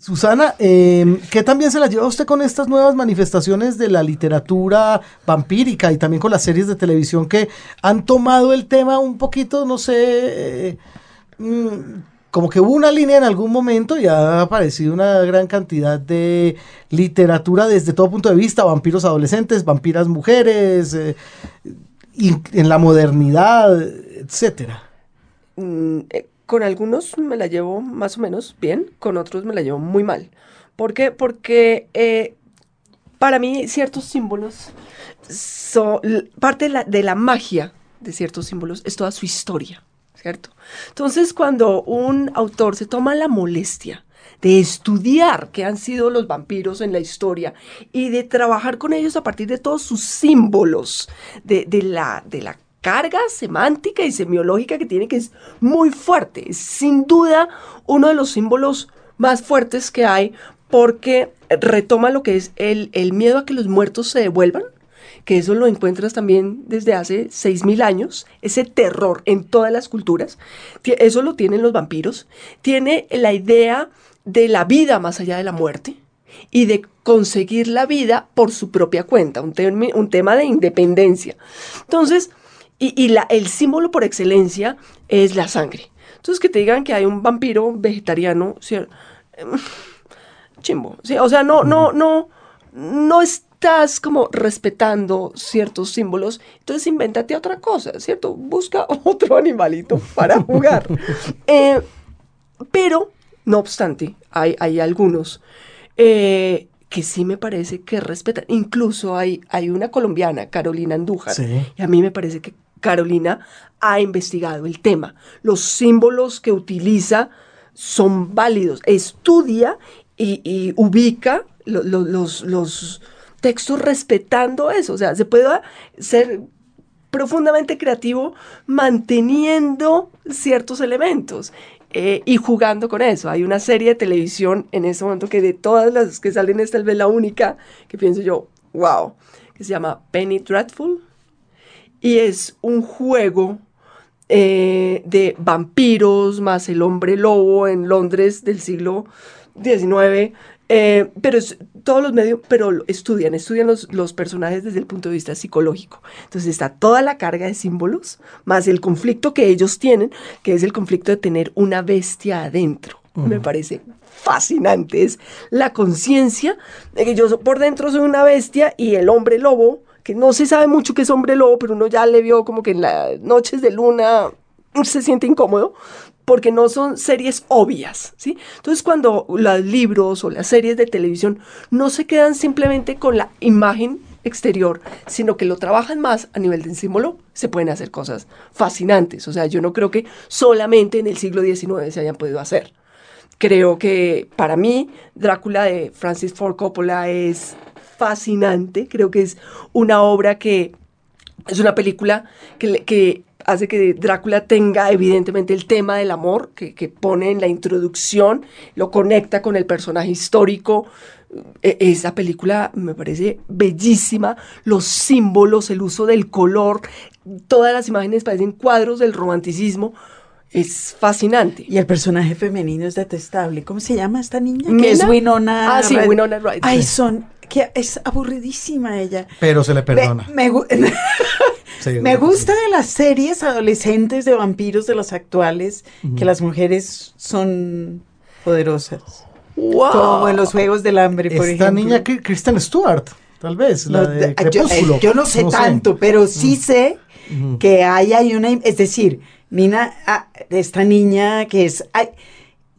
Susana, eh, ¿qué también se la lleva usted con estas nuevas manifestaciones de la literatura vampírica y también con las series de televisión que han tomado el tema un poquito, no sé, eh, mm, como que hubo una línea en algún momento y ha aparecido una gran cantidad de literatura desde todo punto de vista, vampiros adolescentes, vampiras mujeres, eh, en la modernidad, etcétera. Con algunos me la llevo más o menos bien, con otros me la llevo muy mal. ¿Por qué? Porque eh, para mí ciertos símbolos son parte de la, de la magia de ciertos símbolos es toda su historia, ¿cierto? Entonces, cuando un autor se toma la molestia de estudiar qué han sido los vampiros en la historia y de trabajar con ellos a partir de todos sus símbolos, de, de la, de la carga semántica y semiológica que tiene, que es muy fuerte. Es sin duda uno de los símbolos más fuertes que hay porque retoma lo que es el, el miedo a que los muertos se devuelvan, que eso lo encuentras también desde hace 6.000 años, ese terror en todas las culturas, eso lo tienen los vampiros, tiene la idea de la vida más allá de la muerte y de conseguir la vida por su propia cuenta, un, un tema de independencia. Entonces, y, la, el símbolo por excelencia es la sangre. Entonces, que te digan que hay un vampiro vegetariano, em, chimbo. O sea, no, no, no, no estás como respetando ciertos símbolos. Entonces, invéntate otra cosa, ¿cierto? Busca otro animalito para jugar. Eh, pero, no obstante, hay, hay algunos eh, que sí me parece que respetan. Incluso hay, hay una colombiana, Carolina Andújar, y a mí me parece que Carolina ha investigado el tema. Los símbolos que utiliza son válidos. Estudia y, ubica los, textos respetando eso. O sea, se puede ser profundamente creativo manteniendo ciertos elementos. Eh, y jugando con eso. Hay una serie de televisión en ese momento que de todas las que salen es tal vez la única que pienso yo, wow, que se llama Penny Dreadful y es un juego eh, de vampiros más el hombre lobo en Londres del siglo XIX. Eh, pero todos los medios, pero estudian, estudian los, los, personajes desde el punto de vista psicológico. Entonces está toda la carga de símbolos, más el conflicto que ellos tienen, que es el conflicto de tener una bestia adentro. Me parece fascinante, es la conciencia de que yo por dentro soy una bestia y el hombre lobo que no se sabe mucho que es hombre lobo, pero uno ya le vio como que en las noches de luna se siente incómodo porque no son series obvias, ¿sí? Entonces cuando los libros o las series de televisión no se quedan simplemente con la imagen exterior, sino que lo trabajan más a nivel de símbolo, se pueden hacer cosas fascinantes. O sea, yo no creo que solamente en el siglo XIX se hayan podido hacer. Creo que para mí Drácula de Francis Ford Coppola es fascinante. Creo que es una obra que es una película que, que hace que Drácula tenga evidentemente el tema del amor que, que, pone en la introducción, lo conecta con el personaje histórico. E, esa película me parece bellísima, los símbolos, el uso del color, todas las imágenes parecen cuadros del romanticismo. Es fascinante. Y el personaje femenino es detestable. ¿Cómo se llama esta niña? Que es Winona. Ah, sí, Winona Ryder. Ay, son que es aburridísima ella. Pero se le perdona. Me, me, gusta de las series adolescentes de vampiros de los actuales que las mujeres son poderosas. Wow. Como en los Juegos del Hambre, por ejemplo. Esta niña Kristen Stewart, tal vez, la de Crepúsculo. Yo, no sé tanto, pero sí sé que hay, hay una... Es decir, Nina, ah, esta niña que es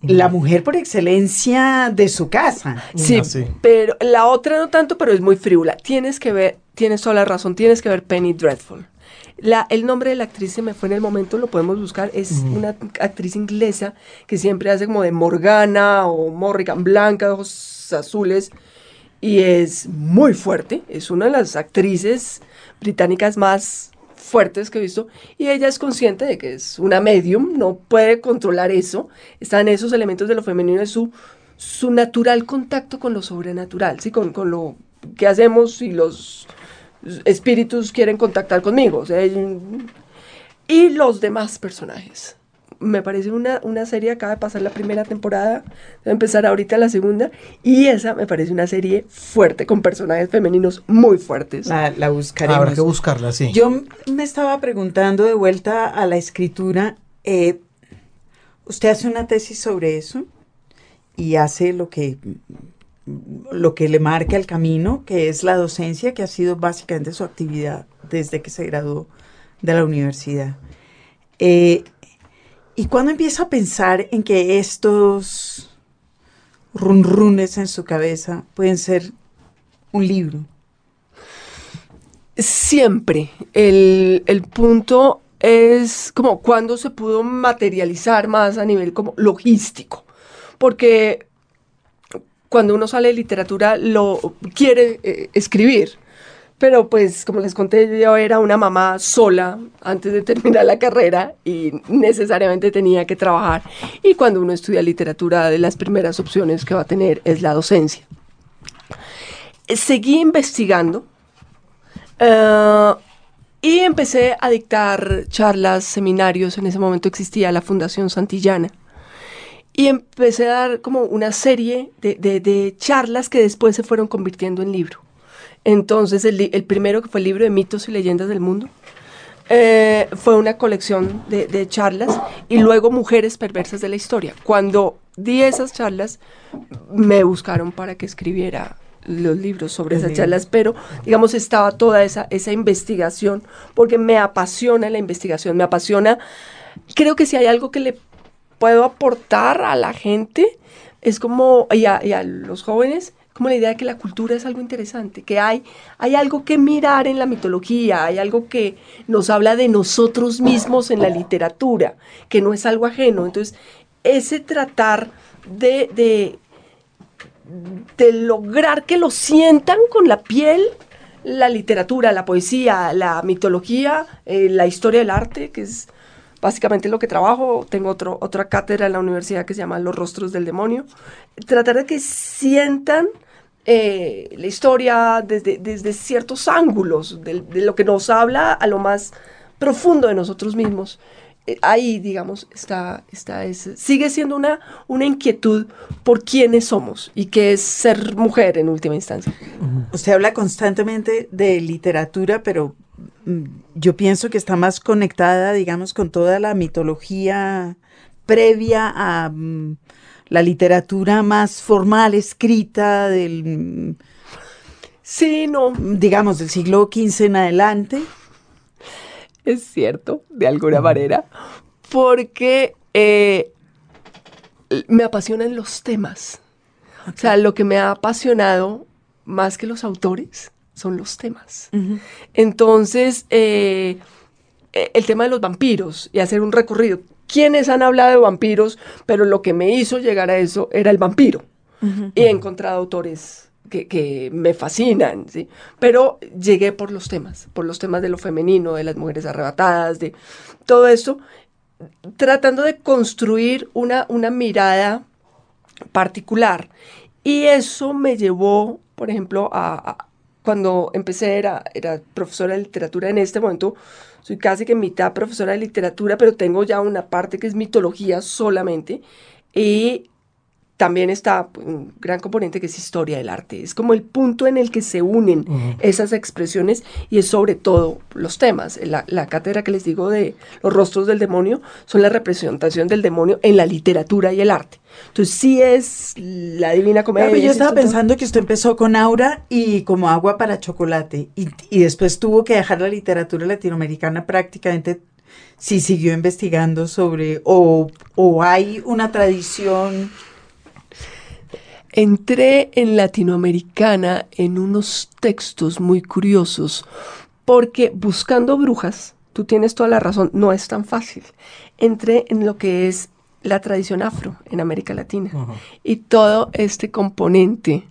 la mujer por excelencia de su casa. Sí, pero la otra no tanto, pero es muy frívola. Tienes que ver, tienes toda la razón, tienes que ver Penny Dreadful. La, el nombre de la actriz se me fue en el momento, lo podemos buscar, es una actriz inglesa que siempre hace como de Morgana o Morrigan Blanca, ojos azules, y es muy fuerte, es una de las actrices británicas más fuertes que he visto, y ella es consciente de que es una medium, no puede controlar eso, están esos elementos de lo femenino, de su, su natural contacto con lo sobrenatural, ¿sí? con, con lo que hacemos si los espíritus quieren contactar conmigo. y los demás personajes. Me parece una, una serie, acaba de pasar la primera temporada, va a empezar ahorita la segunda, y esa me parece una serie fuerte, con personajes femeninos muy fuertes. La, la buscaremos. Habrá que buscarla, sí. Yo me estaba preguntando de vuelta a la escritura, eh, ¿usted hace una tesis sobre eso? Y hace lo que lo que le marca el camino, que es la docencia, que ha sido básicamente su actividad desde que se graduó de la universidad. Eh, ¿Y cuándo empieza a pensar en que estos runrunes en su cabeza pueden ser un libro? Siempre. El, el punto es como cuando se pudo materializar más a nivel como logístico. Porque cuando uno sale de literatura lo quiere eh, escribir. Pero pues como les conté, yo era una mamá sola antes de terminar la carrera y necesariamente tenía que trabajar. Y cuando uno estudia literatura, de las primeras opciones que va a tener es la docencia. Seguí investigando eh, y empecé a dictar charlas, seminarios. En ese momento existía la Fundación Santillana y empecé a dar como una serie de, charlas que después se fueron convirtiendo en libro. Entonces, el, primero que fue el libro de mitos y leyendas del mundo, eh, fue una colección de, charlas y luego Mujeres Perversas de la Historia. Cuando di esas charlas, me buscaron para que escribiera los libros sobre esas charlas, pero digamos estaba toda esa, esa investigación, porque me apasiona la investigación, me apasiona, creo que si hay algo que le puedo aportar a la gente es como, y a, los jóvenes, como la idea de que la cultura es algo interesante, que hay, hay algo que mirar en la mitología, hay algo que nos habla de nosotros mismos en la literatura, que no es algo ajeno. Entonces, ese tratar de, de, lograr que lo sientan con la piel, la literatura, la poesía, la mitología, eh, la historia del arte, que es básicamente lo que trabajo. Tengo otro, otra cátedra en la universidad que se llama Los Rostros del Demonio. Tratar de que sientan eh, la historia desde, desde ciertos ángulos, de, lo que nos habla a lo más profundo de nosotros mismos. Eh, ahí, digamos, está, está ese, sigue siendo una, una inquietud por quiénes somos y qué es ser mujer en última instancia. Usted habla constantemente de literatura, pero yo pienso que está más conectada, digamos, con toda la mitología previa a mm, la literatura más formal, escrita del... Mm, sí, no. Digamos, del siglo XV en adelante. Es cierto, de alguna manera, porque eh, me apasionan los temas. O sea, lo que me ha apasionado más que los autores son los temas. Entonces, eh, eh, el tema de los vampiros y hacer un recorrido. ¿Quiénes han hablado de vampiros? Pero lo que me hizo llegar a eso era el vampiro. Y he encontrado autores que, me fascinan, ¿sí? Pero llegué por los temas, por los temas de lo femenino, de las mujeres arrebatadas, de todo esto, tratando de construir una, una mirada particular. Y eso me llevó, por ejemplo, a, cuando empecé era, era profesora de literatura, en este momento soy casi que mitad profesora de literatura, pero tengo ya una parte que es mitología solamente. Y también está pues, un gran componente que es historia del arte. Es como el punto en el que se unen esas expresiones y es sobre todo los temas. La, cátedra que les digo de los rostros del demonio son la representación del demonio en la literatura y el arte. Entonces sí es la divina comedia. yo estaba pensando que usted empezó con Aura y como agua para chocolate y, y después tuvo que dejar la literatura latinoamericana prácticamente si siguió investigando sobre o, o hay una tradición entré en Latinoamericana en unos textos muy curiosos, porque buscando brujas, tú tienes toda la razón, no es tan fácil. Entré en lo que es la tradición afro en América Latina y todo este componente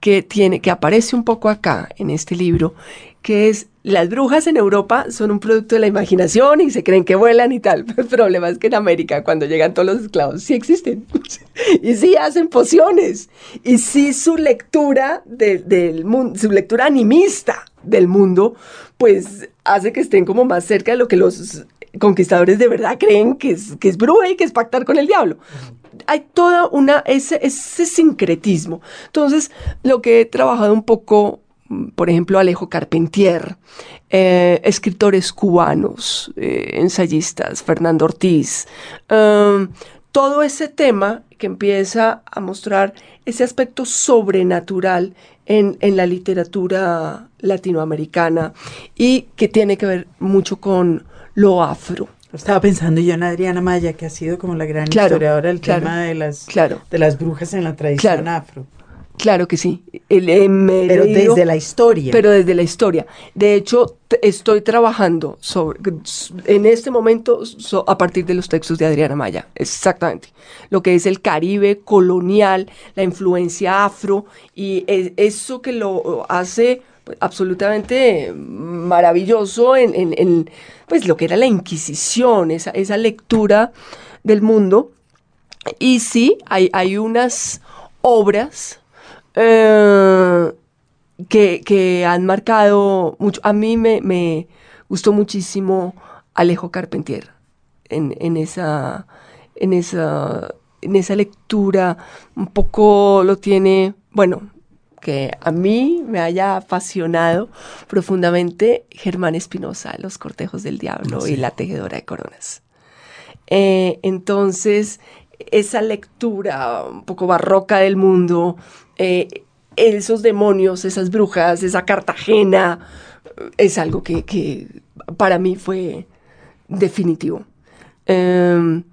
que tiene, que aparece un poco acá en este libro, que es las brujas en Europa son un producto de la imaginación y se creen que vuelan y tal. El problema es que en América, cuando llegan todos los esclavos, sí existen. y sí hacen pociones. Y sí su lectura del mundo, su lectura animista del mundo, pues hace que estén como más cerca de lo que los conquistadores de verdad creen que es, que es bruja y que es pactar con el diablo. Hay toda una, ese, ese sincretismo. Entonces, lo que he trabajado un poco por ejemplo, Alejo Carpentier, eh, escritores cubanos, eh, ensayistas, Fernando Ortiz, um, todo ese tema que empieza a mostrar ese aspecto sobrenatural en, la literatura latinoamericana y que tiene que ver mucho con lo afro. Estaba pensando yo en Adriana Maya, que ha sido como la gran historiadora del tema de las, de las brujas en la tradición afro. Claro que sí. pero desde la historia. Pero desde la historia. De hecho, estoy trabajando sobre, en este momento a partir de los textos de Adriana Maya. Exactamente. Lo que es el Caribe colonial, la influencia afro y eso que lo hace pues, absolutamente maravilloso en, pues, lo que era la Inquisición, esa, esa lectura del mundo. Y sí, hay, hay unas obras eh, que, han marcado mucho. A mí me, gustó muchísimo Alejo Carpentier en, esa, en, esa, en esa lectura. Un poco lo tiene, bueno, que a mí me haya apasionado profundamente Germán Espinosa, Los Cortejos del Diablo y La Tejedora de Coronas. Eh, entonces, esa lectura un poco barroca del mundo, eh, esos demonios, esas brujas, esa Cartagena, es algo que, para mí fue definitivo. Em,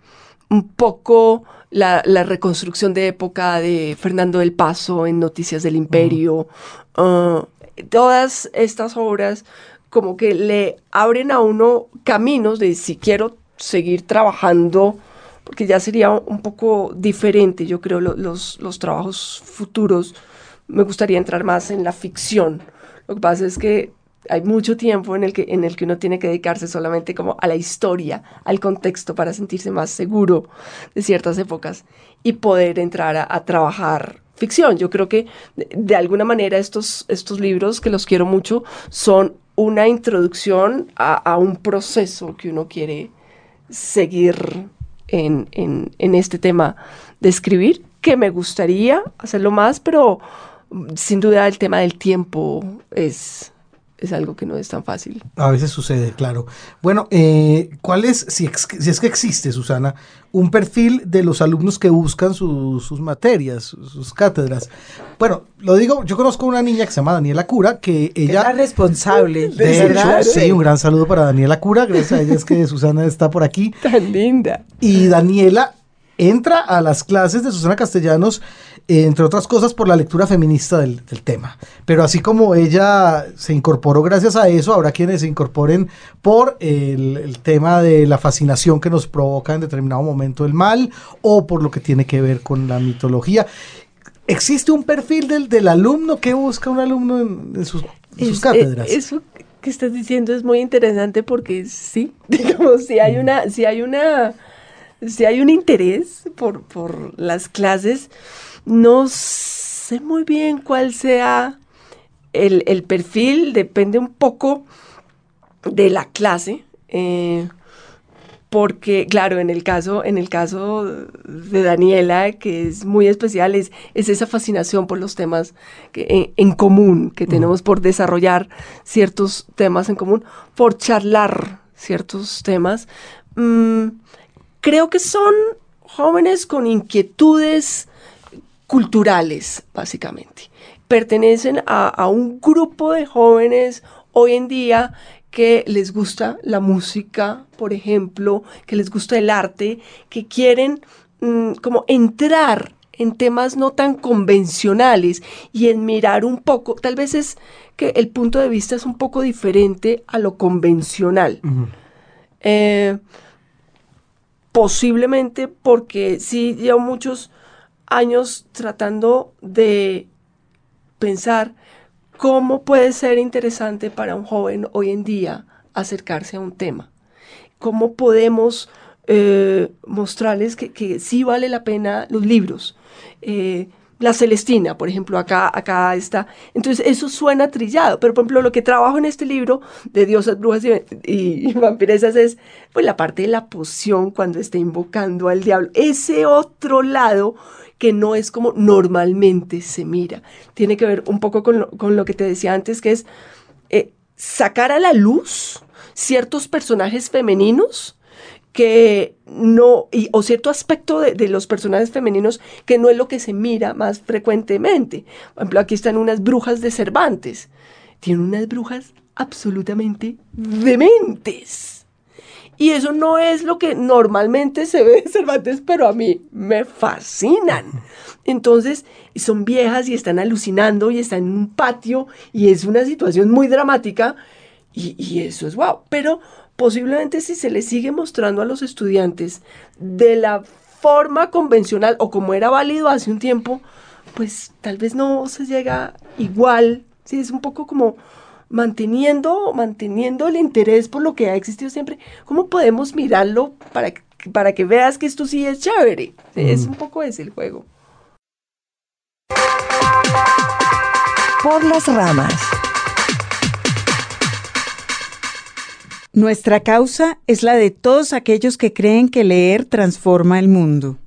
un poco la, reconstrucción de época de Fernando del Paso en Noticias del Imperio, ah, todas estas obras como que le abren a uno caminos de si quiero seguir trabajando porque ya sería un poco diferente, yo creo, los, los trabajos futuros. Me gustaría entrar más en la ficción. Lo que pasa es que hay mucho tiempo en el que, en el que uno tiene que dedicarse solamente como a la historia, al contexto, para sentirse más seguro de ciertas épocas y poder entrar a, trabajar ficción. Yo creo que de, alguna manera estos, estos libros, que los quiero mucho, son una introducción a, a un proceso que uno quiere seguir en, este tema de escribir, que me gustaría hacerlo más, pero sin duda el tema del tiempo es, es algo que no es tan fácil. A veces sucede, claro. Bueno, eh, ¿cuál es, si, es que existe, Susana, un perfil de los alumnos que buscan sus materias, sus cátedras? Bueno, lo digo, yo conozco una niña que se llama Daniela Cura, que ella... Es responsable. De hecho, sí, un gran saludo para Daniela Cura, gracias a ella es que Susana está por aquí. Tan linda. Y Daniela entra a las clases de Susana Castellanos entre otras cosas por la lectura feminista del, tema. Pero así como ella se incorporó gracias a eso, habrá quienes se incorporen por el, tema de la fascinación que nos provoca en determinado momento el mal o por lo que tiene que ver con la mitología. ¿Existe un perfil del, del alumno que busca un alumno en, sus, cátedras? eso que estás diciendo es muy interesante porque sí, digamos, si hay una, si hay una, si hay un interés por, por las clases, no sé muy bien cuál sea el, perfil, depende un poco de la clase. Eh, porque, claro, en el caso, en el caso de Daniela, que es muy especial, es, esa fascinación por los temas que, en, común, que tenemos por desarrollar ciertos temas en común, por charlar ciertos temas. Mm, creo que son jóvenes con inquietudes culturales, básicamente. Pertenecen a, un grupo de jóvenes hoy en día que les gusta la música, por ejemplo, que les gusta el arte, que quieren mm, como entrar en temas no tan convencionales y en mirar un poco, tal vez es que el punto de vista es un poco diferente a lo convencional. Eh, posiblemente porque sí, ya muchos años tratando de pensar cómo puede ser interesante para un joven hoy en día acercarse a un tema. Cómo podemos eh, mostrarles que, sí vale la pena los libros. Eh, la Celestina, por ejemplo, acá, acá está. Entonces, eso suena trillado, pero por ejemplo, lo que trabajo en este libro de diosas, brujas y, vampiresas es pues la parte de la poción cuando está invocando al diablo. Ese otro lado que no es como normalmente se mira. Tiene que ver un poco con lo, que te decía antes, que es eh, sacar a la luz ciertos personajes femeninos que no, y, o cierto aspecto de, los personajes femeninos que no es lo que se mira más frecuentemente. Por ejemplo, aquí están unas brujas de Cervantes. Tienen unas brujas absolutamente dementes. Y eso no es lo que normalmente se ve de Cervantes, pero a mí me fascinan. Entonces, son viejas y están alucinando y están en un patio y es una situación muy dramática y, y eso es wow. Pero posiblemente si se le sigue mostrando a los estudiantes de la forma convencional o como era válido hace un tiempo, pues tal vez no se llega igual. Sí, es un poco como manteniendo, manteniendo el interés por lo que ha existido siempre. ¿Cómo podemos mirarlo para, para que veas que esto sí es chévere? Es un poco ese el juego. Por las ramas. Nuestra causa es la de todos aquellos que creen que leer transforma el mundo.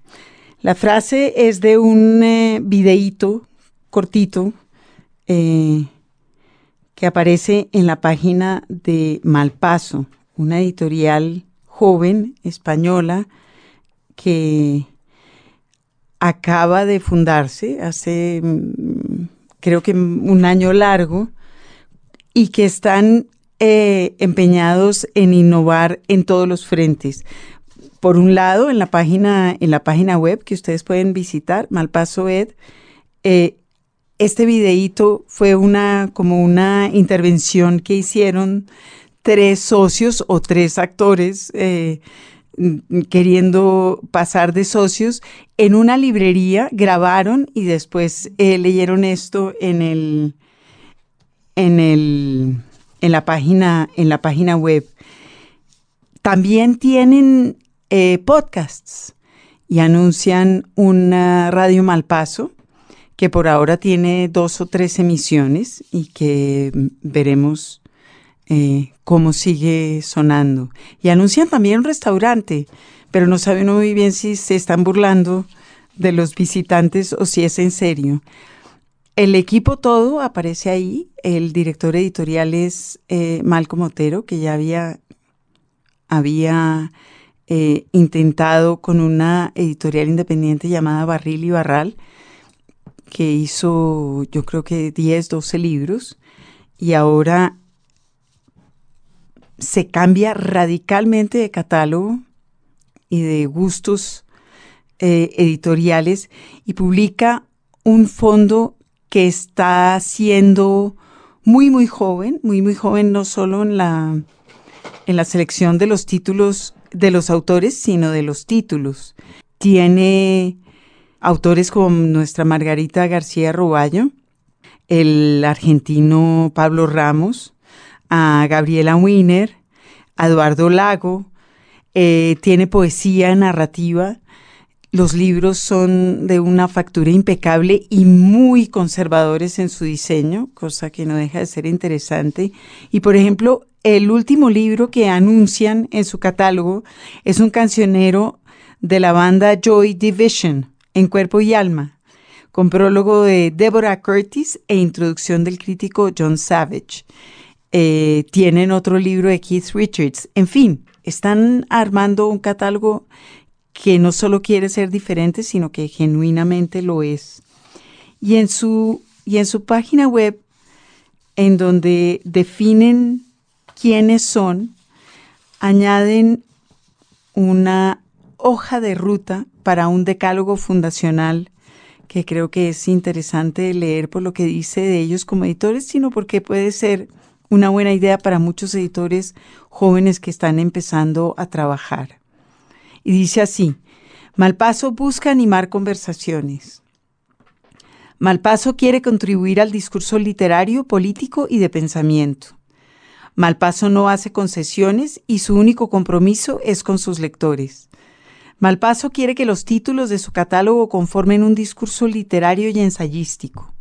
La frase es de un eh, videíto cortito eh, que aparece en la página de Malpaso, una editorial joven española que acaba de fundarse hace mm, creo que un año largo y que están eh, empeñados en innovar en todos los frentes. Por un lado, en la página, en la página web que ustedes pueden visitar, Malpaso Ed, eh, este videíto fue una, como una intervención que hicieron tres socios o tres actores eh, queriendo pasar de socios en una librería, grabaron y después leyeron esto en el, en el en la página, en la página web. También tienen eh, podcasts y anuncian una radio Malpaso que por ahora tiene dos o tres emisiones y que veremos eh, cómo sigue sonando. Y anuncian también un restaurante, pero no saben muy bien si se están burlando de los visitantes o si es en serio. El equipo todo aparece ahí. El director editorial es eh, Malcolm Otero, que ya había, había eh, intentado con una editorial independiente llamada Barril y Barral, que hizo yo creo que 10, 12 libros, y ahora se cambia radicalmente de catálogo y de gustos eh, editoriales y publica un fondo que está siendo muy, muy joven, muy, muy joven, no solo en la, en la selección de los títulos de los autores, sino de los títulos. Tiene autores como nuestra Margarita García Roballo, el argentino Pablo Ramos, a Gabriela Wiener, a Eduardo Lago, eh, tiene poesía narrativa los libros son de una factura impecable y muy conservadores en su diseño, cosa que no deja de ser interesante. Y por ejemplo, el último libro que anuncian en su catálogo es un cancionero de la banda Joy Division, en cuerpo y alma, con prólogo de Deborah Curtis e introducción del crítico John Savage. Eh, tienen otro libro de Keith Richards. En fin, están armando un catálogo que no solo quiere ser diferente, sino que genuinamente lo es. Y en su, y en su página web, en donde definen quiénes son, añaden una hoja de ruta para un decálogo fundacional que creo que es interesante leer por lo que dice de ellos como editores, sino porque puede ser una buena idea para muchos editores jóvenes que están empezando a trabajar. Y dice así, Malpaso busca animar conversaciones. Malpaso quiere contribuir al discurso literario, político y de pensamiento. Malpaso no hace concesiones y su único compromiso es con sus lectores. Malpaso quiere que los títulos de su catálogo conformen un discurso literario y ensayístico.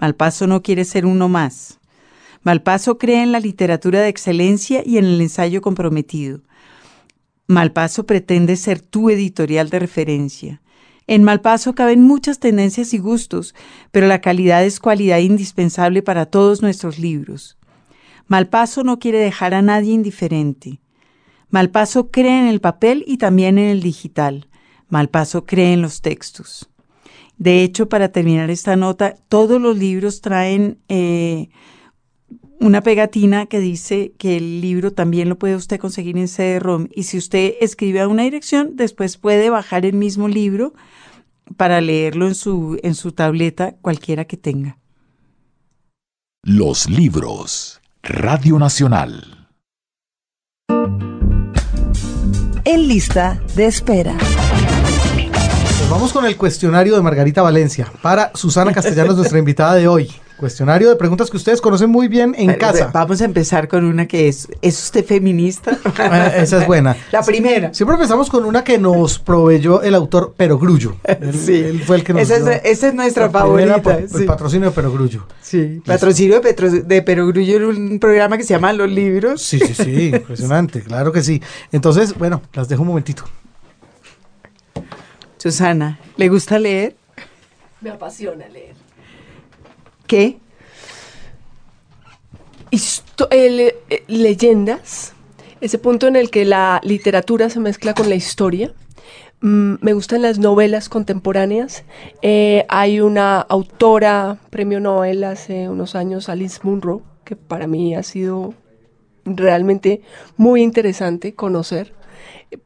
Malpaso no quiere ser uno más. Malpaso cree en la literatura de excelencia y en el ensayo comprometido. Malpaso pretende ser tu editorial de referencia. En Malpaso caben muchas tendencias y gustos, pero la calidad es cualidad indispensable para todos nuestros libros. Malpaso no quiere dejar a nadie indiferente. Malpaso cree en el papel y también en el digital. Malpaso cree en los textos. De hecho, para terminar esta nota, todos los libros traen eh, una pegatina que dice que el libro también lo puede usted conseguir en CD-ROM y si usted escribe a una dirección, después puede bajar el mismo libro para leerlo en su, en su tableta, cualquiera que tenga. Los libros. Radio Nacional. en lista de espera. Pues vamos con el cuestionario de Margarita Valencia para Susana Castellanos, nuestra invitada de hoy. Cuestionario de preguntas que ustedes conocen muy bien en casa. Vamos a empezar con una que es, ¿es usted feminista? Ah, esa es buena. La primera. Siempre empezamos con una que nos proveyó el autor Perogrullo. sí. Él fue el que nos esa, es, esa es nuestra favorita. El patrocinio de Perogrullo. Sí. Patrocinio de, Petro, de Perogrullo en un programa que se llama Los Libros. Sí, sí, sí. impresionante. Claro que sí. Entonces, bueno, las dejo un momentito. Susana, ¿le gusta leer? Me apasiona leer. ¿Qué? Eh, leyendas, ese punto en el que la literatura se mezcla con la historia. Mm, me gustan las novelas contemporáneas. Eh, hay una autora, premio Nobel hace unos años, Alice Munro, que para mí ha sido realmente muy interesante conocer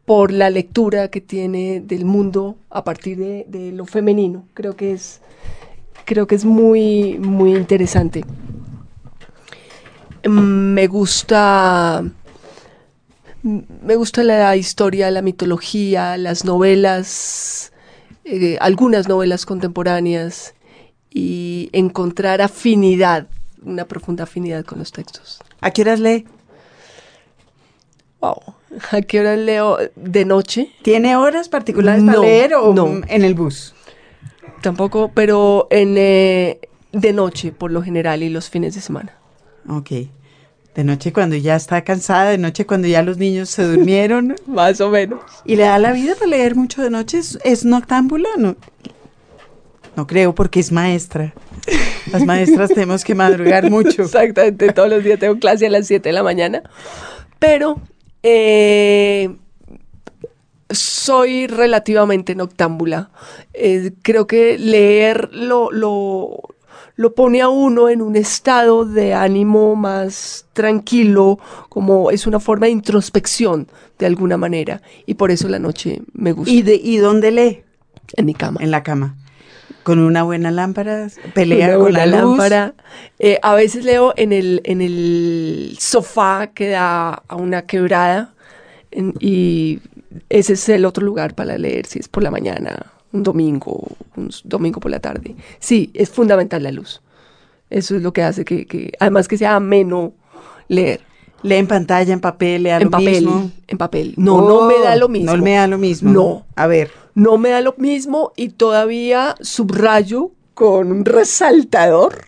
por la lectura que tiene del mundo a partir de lo femenino. Creo que es creo que es muy, muy interesante. Mm, me gusta. Me gusta la historia, la mitología, las novelas, eh, algunas novelas contemporáneas y encontrar afinidad, una profunda afinidad con los textos. ¿A qué horas lee? Wow. ¿A qué horas leo? ¿De noche? ¿Tiene horas particulares para leer o en el bus? Tampoco, pero en, eh, de noche por lo general y los fines de semana. Ok. De noche cuando ya está cansada, de noche cuando ya los niños se durmieron. Más o menos. ¿Y le da la vida para leer mucho de noche? ¿Es, noctámbula? No, no creo porque es maestra. Las maestras tenemos que madrugar mucho. Exactamente, todos los días tengo clase a las 7 de la mañana. Pero eh, soy relativamente noctámbula. Eh, creo que leer lo, lo, lo, pone a uno en un estado de ánimo más tranquilo, como es una forma de introspección de alguna manera. Y por eso la noche me gusta. ¿Y, de, y dónde lee? En mi cama. En la cama. Con una buena lámpara, pelea con la lámpara. Eh, a veces leo en el, en el sofá que da a una quebrada y ese es el otro lugar para leer, si es por la mañana, un domingo, un domingo por la tarde. Sí, es fundamental la luz. Eso es lo que hace que, además que sea ameno leer. Lee en pantalla, en papel, lea en lo papel, mismo. En papel. No, no me da lo mismo. No me da lo mismo. No. A ver. No me da lo mismo y todavía subrayo con un resaltador,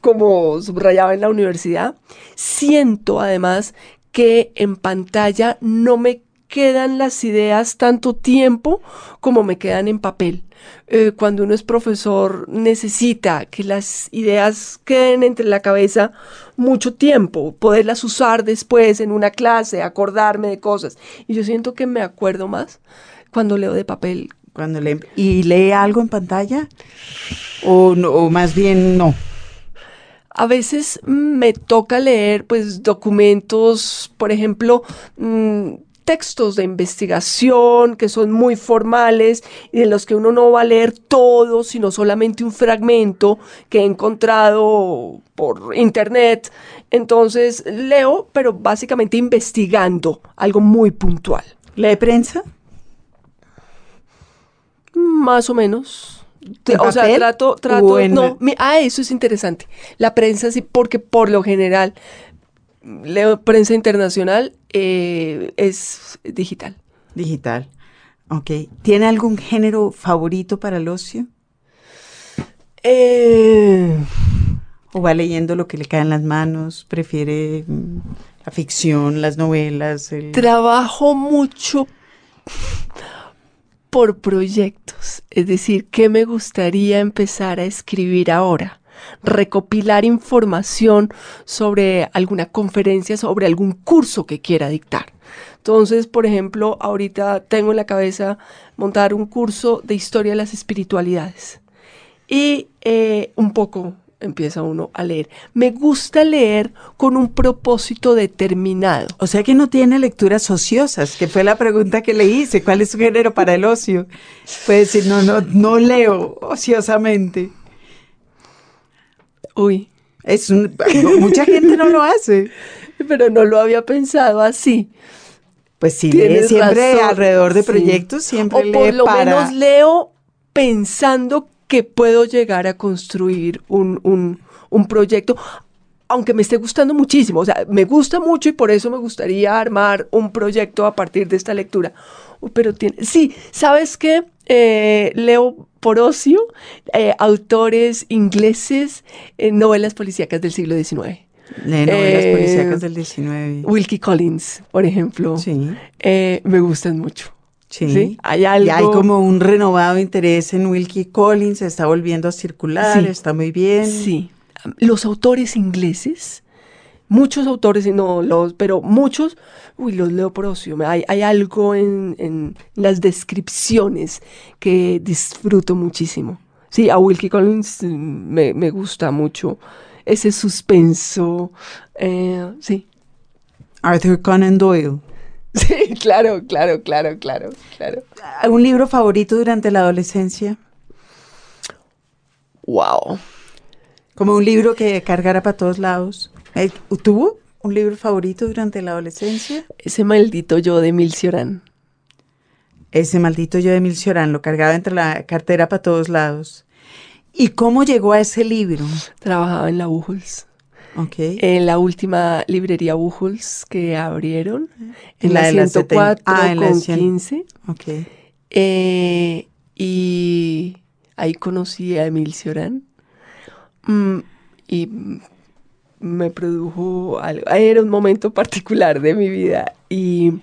como subrayaba en la universidad. Siento además que en pantalla no me quedan las ideas tanto tiempo como me quedan en papel. Eh, cuando uno es profesor necesita que las ideas queden entre la cabeza mucho tiempo, poderlas usar después en una clase, acordarme de cosas. Y yo siento que me acuerdo más cuando leo de papel. Cuando ¿Y lee algo en pantalla? ¿O, o más bien no? A veces me toca leer pues documentos, por ejemplo, mm, textos de investigación que son muy formales y de los que uno no va a leer todo, sino solamente un fragmento que he encontrado por internet. Entonces leo, pero básicamente investigando algo muy puntual. ¿Lee prensa? Más o menos. O sea, trato, trato. No, ah, eso es interesante. La prensa sí, porque por lo general leo prensa internacional, eh, es digital. Digital. Ok. ¿Tiene algún género favorito para el ocio? Eh, ¿O va leyendo lo que le cae en las manos? ¿Prefiere mm, la ficción, las novelas? el- trabajo mucho por proyectos, es decir, ¿qué me gustaría empezar a escribir ahora? Recopilar información sobre alguna conferencia, sobre algún curso que quiera dictar. Entonces, por ejemplo, ahorita tengo en la cabeza montar un curso de historia de las espiritualidades. Y eh, un poco empieza uno a leer. Me gusta leer con un propósito determinado. O sea que no tiene lecturas ociosas, que fue la pregunta que le hice. ¿Cuál es su género para el ocio? Puede decir, no, no, no leo ociosamente. Uy, Es un- mucha gente no lo hace. pero no lo había pensado así. Pues sí, lee siempre razón, alrededor de sí. proyectos, siempre O lee por lo para... menos leo pensando que puedo llegar a construir un, un- un proyecto, aunque me esté gustando muchísimo. O sea, me gusta mucho y por eso me gustaría armar un proyecto a partir de esta lectura. Pero tiene, sí, ¿sabes qué? Eh, leo por ocio eh, autores ingleses, eh, novelas policíacas del siglo XIX. Lee novelas Eh, policíacas del 19. Wilkie Collins, por ejemplo, Sí, eh, me gustan mucho. sí. Sí, hay Y hay algo- como un renovado interés en Wilkie Collins, está volviendo a circular, Sí. está muy bien. Sí. Los autores ingleses, muchos autores, y no los, pero muchos, uy, los leo por ocio. Hay, hay algo en, en las descripciones que disfruto muchísimo. Sí, a Wilkie Collins mm, me, me gusta mucho ese suspenso. eh, sí. Arthur Conan Doyle. Sí, claro, claro, claro, claro, claro. ¿Un libro favorito durante la adolescencia? Wow. Como un libro que cargara para todos lados. Eh, ¿Tuvo un libro favorito durante la adolescencia? Ese maldito yo de Emil Cioran. Ese maldito yo de Emil Cioran lo cargaba entre la cartera para todos lados. ¿Y cómo llegó a ese libro? Trabajaba en la Buchholz. Ok. En la última librería Buchholz que abrieron, en La la, de la 104 seten- ah, en la con 100. 15. ok. eh, y ahí conocí a Emil Cioran. Mm, y me produjo algo. Era un momento particular de mi vida. Y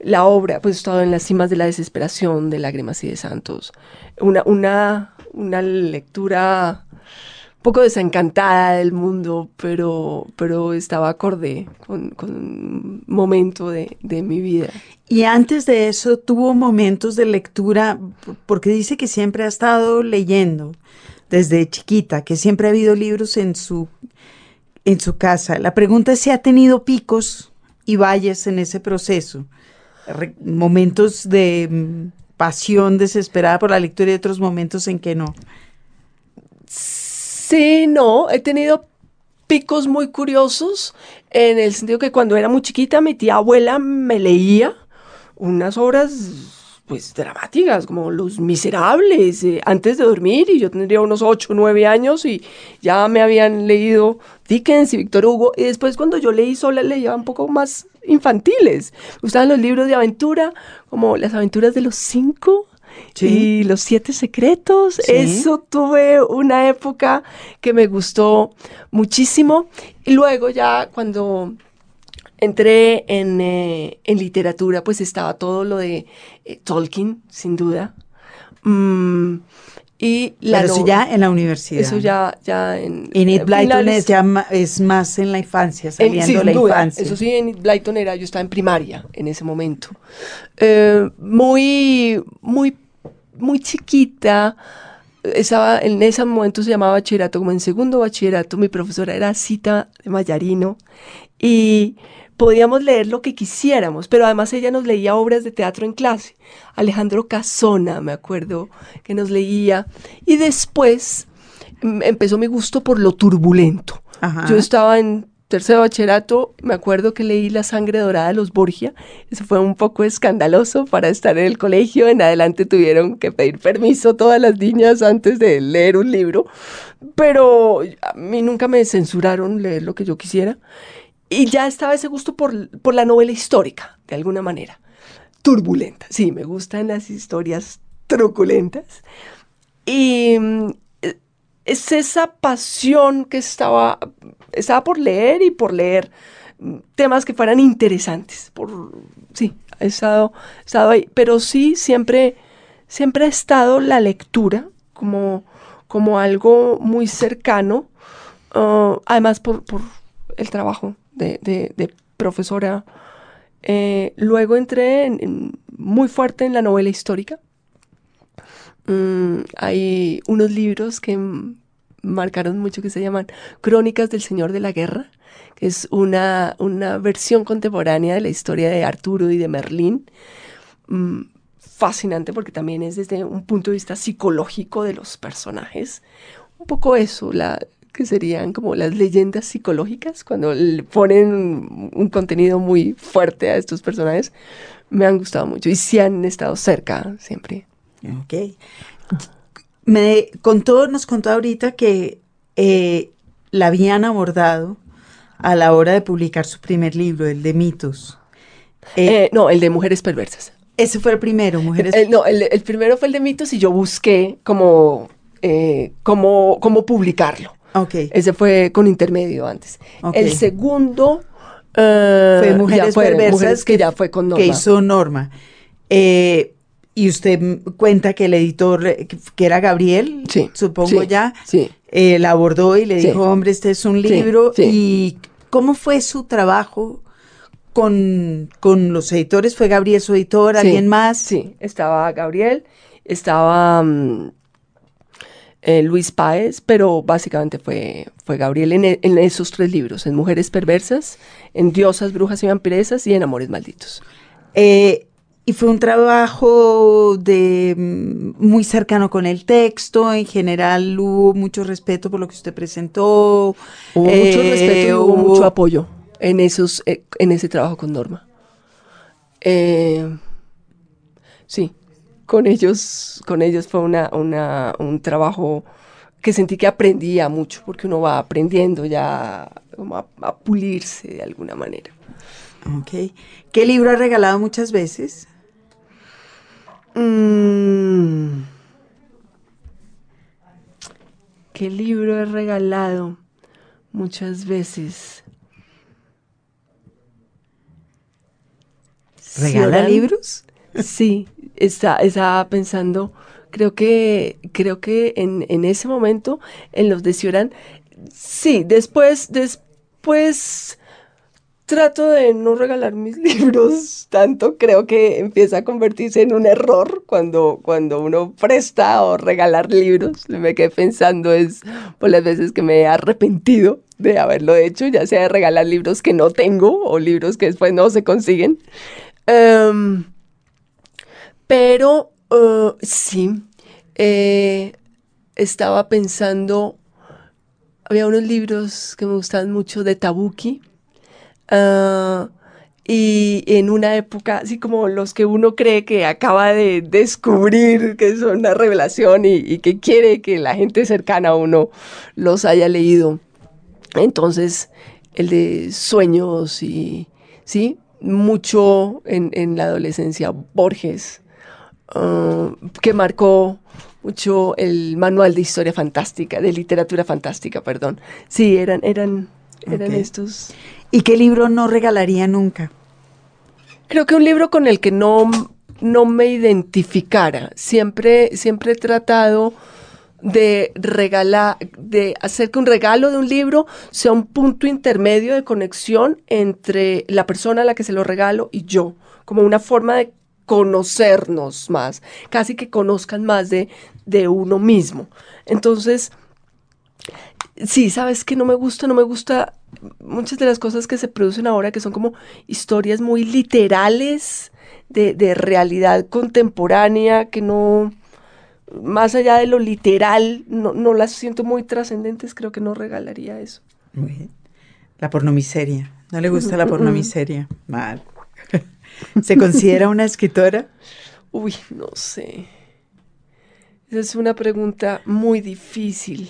la obra, pues estado en las cimas de la desesperación de Lágrimas y de Santos. Una, una, una lectura un poco desencantada del mundo, pero, pero estaba acorde con, con un momento de, de mi vida. Y antes de eso tuvo momentos de lectura, porque dice que siempre ha estado leyendo desde chiquita, que siempre ha habido libros en su, en su casa. La pregunta es si ha tenido picos y valles en ese proceso. Momentos de mm, pasión desesperada por la lectura y otros momentos en que no. Sí, no, he tenido picos muy curiosos en el sentido que cuando era muy chiquita mi tía abuela me leía unas obras pues dramáticas como Los Miserables eh, antes de dormir y yo tendría unos 8 o 9 años y ya me habían leído Dickens y Víctor Hugo y después cuando yo leí sola leía un poco más infantiles. Me gustaban los libros de aventura como Las aventuras de los cinco Sí. y Los siete secretos. Sí. Eso tuve una época que me gustó muchísimo y luego ya cuando entré en, eh, en literatura, pues estaba todo lo de eh, Tolkien, sin duda. Mm, y la Pero eso ya en la universidad. Eso ya, ya en... Enid eh, Blyton es, ya es más en la infancia, en- saliendo sin la duda. infancia. Eso sí, en Blyton era, yo estaba en primaria en ese momento. Eh, muy, muy, muy chiquita. Estaba en ese momento se llamaba bachillerato, como en segundo bachillerato, mi profesora era Cita de Mayarino y podíamos leer lo que quisiéramos, pero además ella nos leía obras de teatro en clase. Alejandro Casona, me acuerdo, que nos leía. Y después mm, empezó mi gusto por lo turbulento. Ajá. Yo estaba en tercer bachillerato, me acuerdo que leí La sangre dorada de los Borgia. Eso fue un poco escandaloso para estar en el colegio. En adelante tuvieron que pedir permiso todas las niñas antes de leer un libro. Pero a mí nunca me censuraron leer lo que yo quisiera. Y ya estaba ese gusto por, por la novela histórica, de alguna manera. turbulentas. Sí, me gustan las historias truculentas. Y mm, es esa pasión que estaba, estaba por leer y por leer temas que fueran interesantes. Por, sí, he estado, estado ahí. Pero sí, siempre, siempre ha estado la lectura como, como algo muy cercano. Uh, además, por, el trabajo de, profesora. Eh, luego entré muy fuerte en la novela histórica. Mm, hay unos libros que marcaron mucho que se llaman Crónicas del Señor de la Guerra, que es una, una versión contemporánea de la historia de Arturo y de Merlín. Mm, fascinante porque también es desde un punto de vista psicológico de los personajes. Un poco eso, la, que serían como las leyendas psicológicas, cuando le ponen un contenido muy fuerte a estos personajes, me han gustado mucho y sí han estado cerca siempre. Ok. Me contó, nos contó ahorita que eh, la habían abordado a la hora de publicar su primer libro, el de mitos. Eh, eh, no, el de mujeres perversas. Ese fue el primero, mujeres. no, el, primero fue el de mitos y yo busqué como cómo, cómo publicarlo. Okay. Ese fue con intermedio antes. El segundo fue Mujeres Perversas, que, ya fue con Norma. Que hizo Norma. Eh, y usted cuenta que el editor, que era Gabriel, supongo ya, eh, la abordó y le dijo, hombre, este es un libro. ¿Y cómo fue su trabajo con, con, los editores? ¿Fue Gabriel su editor? ¿Alguien más? Sí, estaba Gabriel, estaba mm, eh, Luis Páez, pero básicamente fue, fue Gabriel en, en, esos tres libros, en Mujeres Perversas, en Diosas, Brujas y Vampiresas y en Amores Malditos. Eh, y fue un trabajo de mm, muy cercano con el texto, en general hubo mucho respeto por lo que usted presentó. Hubo mucho eh, respeto y hubo, mucho apoyo en, esos, en ese trabajo con Norma. Sí, con ellos, con ellos fue una, un trabajo que sentí que aprendía mucho, porque uno va aprendiendo ya a, a pulirse de alguna manera. Ok. ¿Qué libro ha regalado muchas veces? Mm. ¿Qué libro he regalado muchas veces? ¿Regala libros? Sí, estaba pensando, creo que, creo que en, en, ese momento, en los de Ciorán, sí, después, después trato de no regalar mis libros tanto, creo que empieza a convertirse en un error cuando, cuando uno presta o regalar libros. Me quedé pensando es por las veces que me he arrepentido de haberlo hecho, ya sea de regalar libros que no tengo o libros que después no se consiguen. Em, pero uh, sí, eh, estaba pensando, había unos libros que me gustaban mucho de Tabuki, Ah, y en una época, así como los que uno cree que acaba de descubrir que son una revelación y, que quiere que la gente cercana a uno los haya leído. Entonces, el de sueños y, ¿sí? Mucho en, la adolescencia, Borges, ah, que marcó mucho el manual de historia fantástica, de literatura fantástica, perdón. Sí, eran, eran, eran estos. ¿Y qué libro no regalaría nunca? Creo que un libro con el que no, no me identificara. Siempre, siempre he tratado de regalar, de hacer que un regalo de un libro sea un punto intermedio de conexión entre la persona a la que se lo regalo y yo, como una forma de conocernos más, casi que conozcan más de, de uno mismo. Entonces, sí, sabes que no me gusta, no me gusta muchas de las cosas que se producen ahora, que son como historias muy literales de, realidad contemporánea, que no, más allá de lo literal, no, las siento muy trascendentes, creo que no regalaría eso. La pornomiseria. ¿No le gusta la pornomiseria? Mal. ¿Se considera una escritora? Uy, no sé. Esa es una pregunta muy difícil.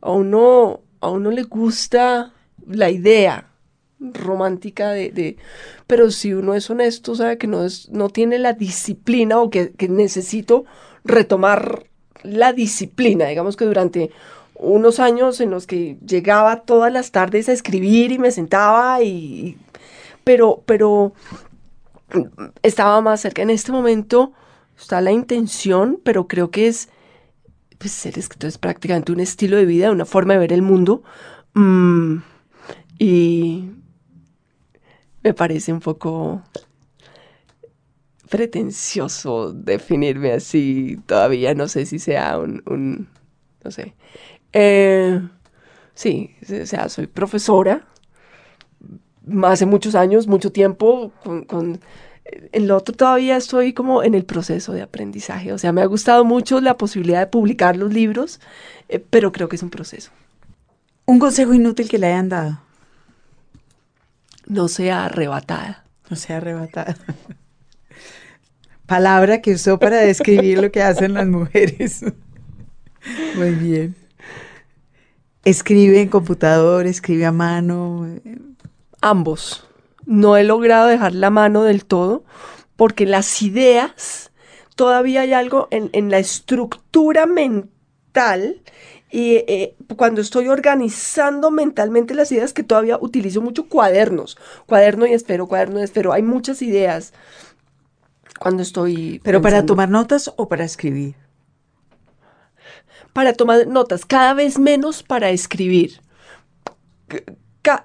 A uno, a uno le gusta la idea romántica de, pero si uno es honesto, sabe que no, es, no tiene la disciplina o que, necesito retomar la disciplina, digamos que durante unos años en los que llegaba todas las tardes a escribir y me sentaba y, pero, pero estaba más cerca. En este momento está la intención, pero creo que es, pues ser escritor es prácticamente un estilo de vida, una forma de ver el mundo. Mm, y me parece un poco pretencioso definirme así todavía. No sé si sea un, no sé. Eh, sí, o sea, soy profesora hace muchos años, mucho tiempo, con, en lo otro todavía estoy como en el proceso de aprendizaje. O sea, me ha gustado mucho la posibilidad de publicar los libros, eh, pero creo que es un proceso. Un consejo inútil que le hayan dado. No sea arrebatada. No sea arrebatada. Palabra que usó para describir lo que hacen las mujeres. Muy bien. Escribe en computador, escribe a mano. Ambos. No he logrado dejar la mano del todo porque las ideas, todavía hay algo en, en la estructura mental y eh, cuando estoy organizando mentalmente las ideas, que todavía utilizo mucho cuadernos, cuaderno y espero, cuaderno y espero, hay muchas ideas cuando estoy... ¿Pero para tomar notas o para escribir? Para tomar notas, cada vez menos para escribir.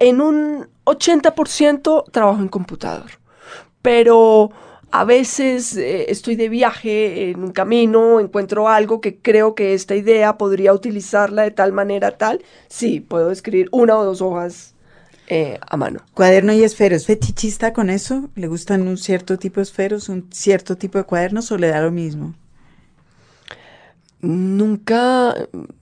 En un 80% trabajo en computador, pero a veces eh, estoy de viaje en un camino, encuentro algo que creo que esta idea podría utilizarla de tal manera tal. Sí, puedo escribir una o dos hojas eh, a mano. Cuaderno y esfero, ¿es fetichista con eso? ¿Le gustan un cierto tipo de esferos, un cierto tipo de cuadernos o le da lo mismo? Nunca,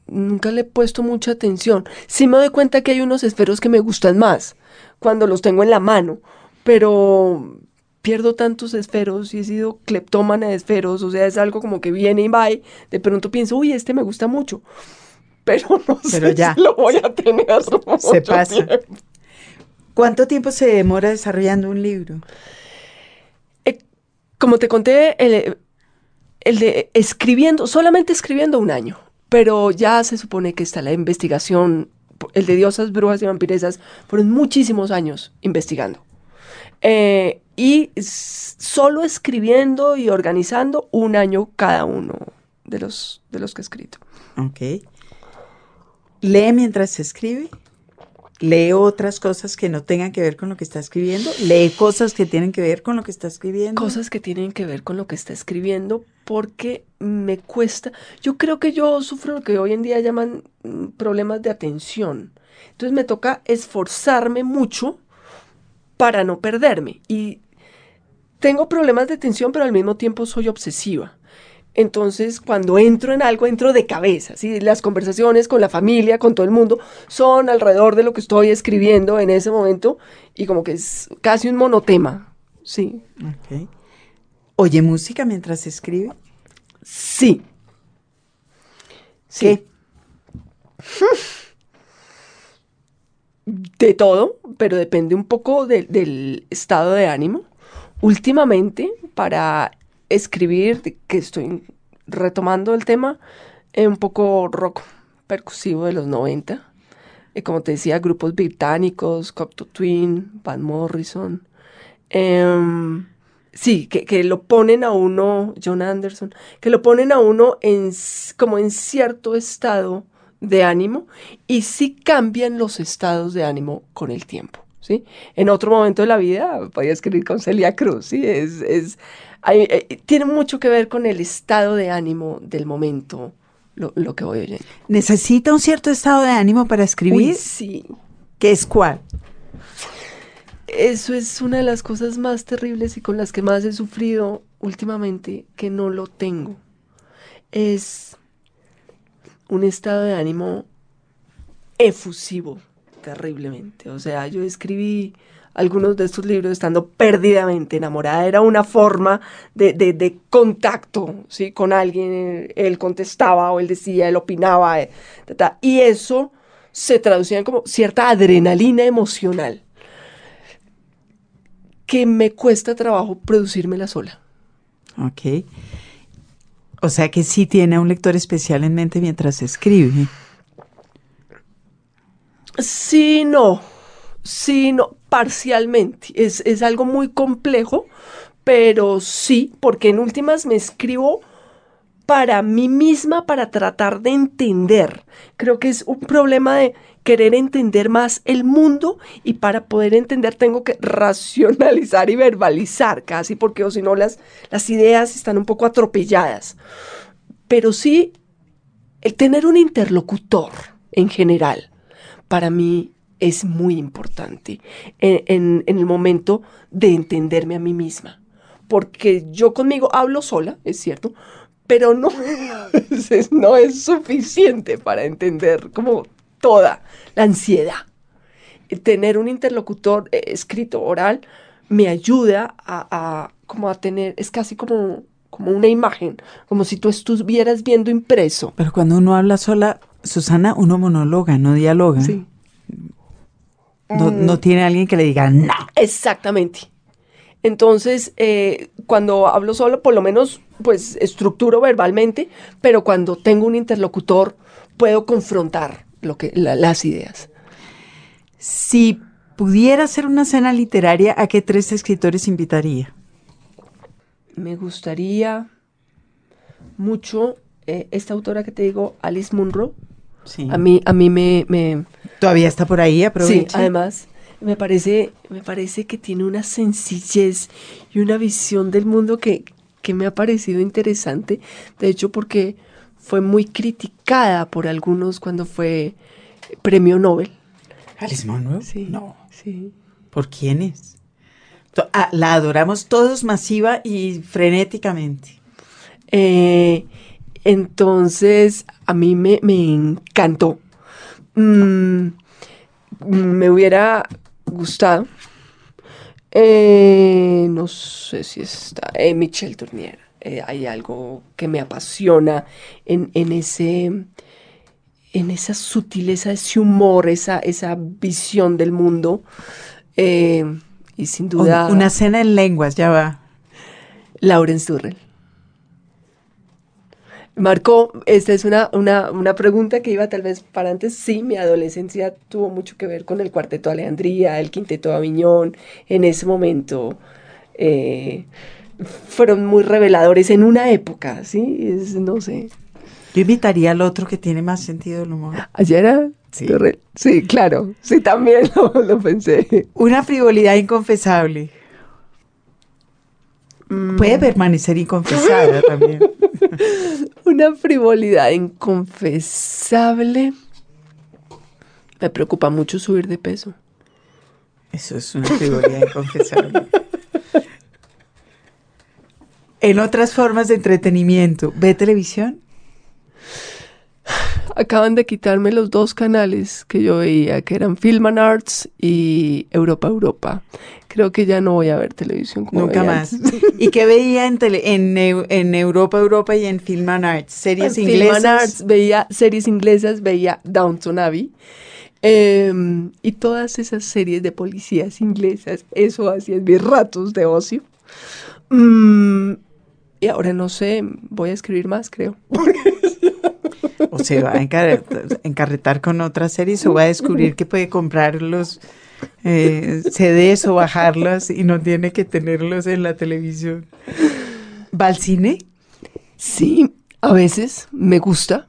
nunca le he puesto mucha atención. Sí me doy cuenta que hay unos esferos que me gustan más cuando los tengo en la mano, pero pierdo tantos esferos y he sido cleptómana de esferos, o sea, es algo como que viene y va y de pronto pienso, uy, este me gusta mucho, pero no sé ya. si lo voy a tener. Se pasa. ¿Cuánto tiempo se demora desarrollando un libro? Eh, como te conté, el, el de escribiendo, solamente escribiendo un año, pero ya se supone que está la investigación, el de diosas, brujas y vampiresas, fueron muchísimos años investigando. Eh, y solo escribiendo y organizando un año cada uno de los, de los que he escrito. Ok. ¿Lee mientras se escribe? ¿Lee otras cosas que no tengan que ver con lo que está escribiendo? ¿Lee cosas que tienen que ver con lo que está escribiendo? Cosas que tienen que ver con lo que está escribiendo porque me cuesta. Yo creo que yo sufro lo que hoy en día llaman mm, problemas de atención. Entonces me toca esforzarme mucho para no perderme. Y tengo problemas de atención, pero al mismo tiempo soy obsesiva. Entonces, cuando entro en algo, entro de cabeza. ¿sí? Las conversaciones con la familia, con todo el mundo, son alrededor de lo que estoy escribiendo en ese momento y como que es casi un monotema. Sí. ¿Oye música mientras escribe? Sí. sí. de todo, pero depende un poco del estado de ánimo. Últimamente, para escribir, que estoy retomando el tema, es un poco rock percusivo de los 90. Y como te decía, grupos británicos, Cocteau Twin, Van Morrison. Em, sí, que, que, lo ponen a uno, John Anderson, que lo ponen a uno en, como en cierto estado de ánimo y sí cambian los estados de ánimo con el tiempo. ¿sí? En otro momento de la vida podía escribir con Celia Cruz, ¿sí? es eh, tiene mucho que ver con el estado de ánimo del momento, lo, lo, que voy oyendo. ¿Necesita un cierto estado de ánimo para escribir? sí. ¿Qué es cuál? Eso es una de las cosas más terribles y con las que más he sufrido últimamente, que no lo tengo. Es un estado de ánimo efusivo, terriblemente. O sea, yo escribí algunos de estos libros estando perdidamente enamorada. Era una forma de, contacto ¿sí? con alguien. Él contestaba o él decía, él opinaba. Eh, y eso se traducía en como cierta adrenalina emocional. que me cuesta trabajo producírmela sola. Ok. O sea que sí tiene un lector especial en mente mientras escribe. Sí, no. Sí, no, parcialmente. Es, es algo muy complejo, pero sí, porque en últimas me escribo para mí misma, para tratar de entender. Creo que es un problema de querer entender más el mundo y para poder entender tengo que racionalizar y verbalizar casi, porque o si no las, las ideas están un poco atropelladas. Pero sí, el tener un interlocutor en general, para mí es muy importante en, el momento de entenderme a mí misma. Porque yo conmigo hablo sola, es cierto, pero no, no es suficiente para entender como toda la ansiedad. Tener un interlocutor eh, escrito, oral, me ayuda a, como a tener, es casi como, como una imagen, como si tú estuvieras viendo impreso. Pero cuando uno habla sola, Susana, uno monologa, no dialoga. Sí. No, no tiene alguien que le diga no. Exactamente. Entonces, eh, cuando hablo solo, por lo menos, pues estructuro verbalmente, pero cuando tengo un interlocutor, puedo confrontar lo que, las ideas. Si pudiera hacer una cena literaria, ¿a qué tres escritores invitaría? Me gustaría mucho eh, esta autora que te digo, Alice Munro. Sí. A mí, a mí me, me... Todavía está por ahí, aprovecha. Sí, además me parece, me parece que tiene una sencillez y una visión del mundo que, que me ha parecido interesante. De hecho, porque fue muy criticada por algunos cuando fue premio Nobel. Alice Munro. Sí. No. Sí. ¿Por quiénes? Ah, la adoramos todos masiva y frenéticamente. Eh, entonces, a mí me, encantó. Mm, me hubiera gustado. Eh, no sé si está. Eh, Michelle Tournier. Eh, hay algo que me apasiona en, ese. En esa sutileza, ese humor, esa, esa visión del mundo. y sin duda. Una cena en lenguas, ya va. Lauren Durrell marcó, esta es una, una, pregunta que iba tal vez para antes, sí, mi adolescencia tuvo mucho que ver con el cuarteto Alejandría, el quinteto Aviñón, en ese momento eh, fueron muy reveladores en una época, ¿sí? no sé. Yo invitaría al otro que tiene más sentido del humor. ¿Ayer era? Sí. sí, claro, sí, también lo, pensé. Una frivolidad inconfesable. Mm. Puede permanecer inconfesada también. Una frivolidad inconfesable. Me preocupa mucho subir de peso. Eso es una frivolidad inconfesable. En otras formas de entretenimiento, ¿ve televisión? Acaban de quitarme los dos canales que yo veía, que eran Film and Arts y Europa Europa creo que ya no voy a ver televisión como Nunca más. ¿Y qué veía en, en, Europa, Europa y en Film and Arts? ¿Series en inglesas? Film and Arts veía series inglesas, veía Downton Abbey. Em, y todas esas series de policías inglesas, eso hacía mis ratos de ocio. Mm, y ahora no sé, voy a escribir más, creo. o se va a encarretar con otras series o va a descubrir que puede comprar los eh, CDs o bajarlas y no tiene que tenerlos en la televisión. ¿Va al cine? Sí, a veces me gusta.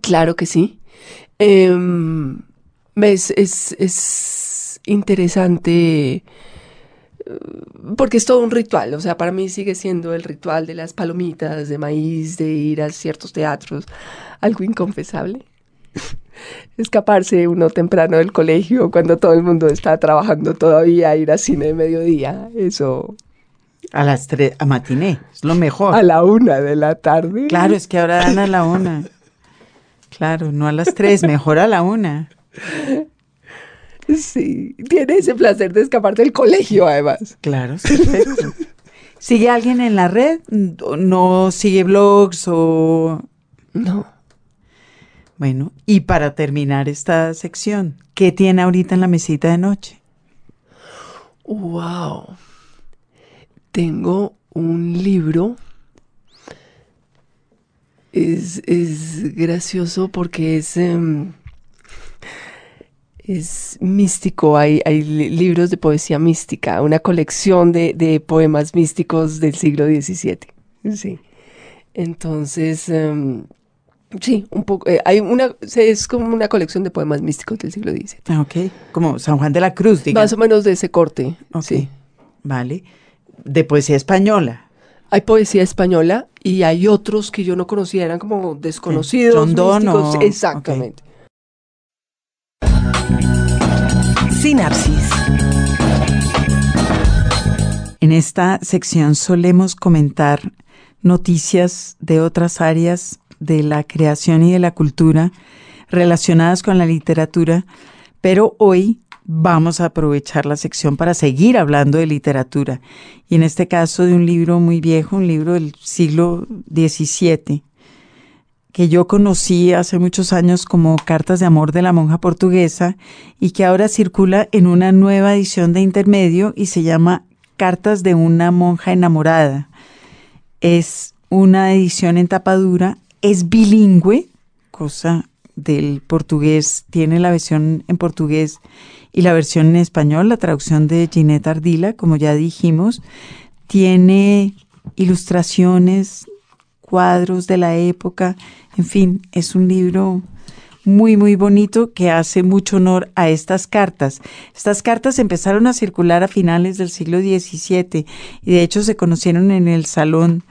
Claro que sí. Em, es, es, interesante eh, porque es todo un ritual, o sea, para mí sigue siendo el ritual de las palomitas de maíz, de ir a ciertos teatros, algo inconfesable escaparse uno temprano del colegio cuando todo el mundo está trabajando todavía, ir a cine de mediodía, eso... A las tres, a matiné, es lo mejor. A la una de la tarde. Claro, es que ahora dan a la una. Claro, no a las tres, mejor a la una. Sí, tiene ese placer de escapar del colegio, además. Claro, perfecto. ¿Sigue alguien en la red? ¿No sigue blogs o...? No. Bueno, y para terminar esta sección, ¿qué tiene ahorita en la mesita de noche? Wow. Tengo un libro. Es, gracioso porque es, em, es místico. Hay, hay, libros de poesía mística, una colección de, poemas místicos del siglo XVII. Sí. Entonces, em, Sí, un poco. Eh, hay una, es como una colección de poemas místicos del siglo XVII. Ah, ok. Como San Juan de la Cruz, digamos. Más o menos de ese corte. Sí. Vale. De poesía española. Hay poesía española y hay otros que yo no conocía, eran como desconocidos. místicos. Exactamente. Sinapsis. En esta sección solemos comentar noticias de otras áreas de la creación y de la cultura relacionadas con la literatura, pero hoy vamos a aprovechar la sección para seguir hablando de literatura, y en este caso de un libro muy viejo, un libro del siglo XVII, que yo conocí hace muchos años como Cartas de Amor de la Monja Portuguesa y que ahora circula en una nueva edición de intermedio y se llama Cartas de una Monja Enamorada. Es una edición en tapadura es bilingüe, cosa del portugués, tiene la versión en portugués y la versión en español, la traducción de Ginette Ardila, como ya dijimos, tiene ilustraciones, cuadros de la época, en fin, es un libro muy, muy bonito que hace mucho honor a estas cartas. Estas cartas empezaron a circular a finales del siglo XVII y de hecho se conocieron en el salón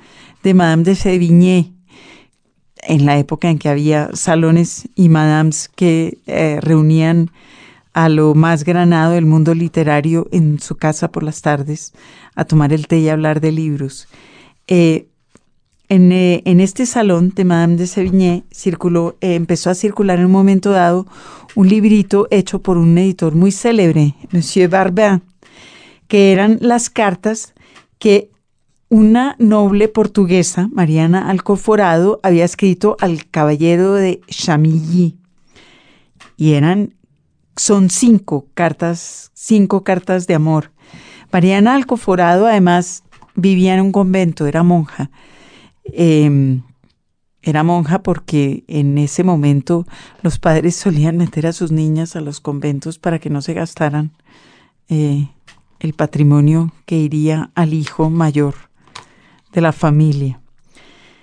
de Madame de Sévigné en la época en que había salones y madames que eh, reunían a lo más granado del mundo literario en su casa por las tardes a tomar el té y hablar de libros. Eh, eh, en, este salón de Madame de Sévigné circuló, empezó a circular en un momento dado un librito hecho por un editor muy célebre, Monsieur Barbin, que eran las cartas que una noble portuguesa, Mariana Alcoforado, había escrito al caballero de Chamilly. Y eran, son cinco cartas, cinco cartas de amor. Mariana Alcoforado además vivía en un convento, era monja. Em, era monja porque en ese momento los padres solían meter a sus niñas a los conventos para que no se gastaran eh, el patrimonio que iría al hijo mayor de la familia.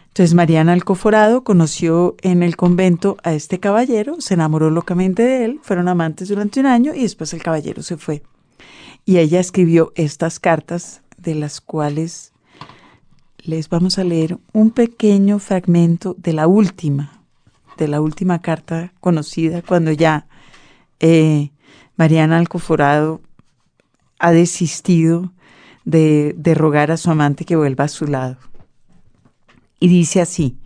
Entonces Mariana Alcoforado conoció en el convento a este caballero, se enamoró locamente de él, fueron amantes durante un año y después el caballero se fue. Y ella escribió estas cartas de las cuales les vamos a leer un pequeño fragmento de la última, de la última carta conocida cuando ya eh, Mariana Alcoforado ha desistido de, rogar a su amante que vuelva a su lado. Y dice así,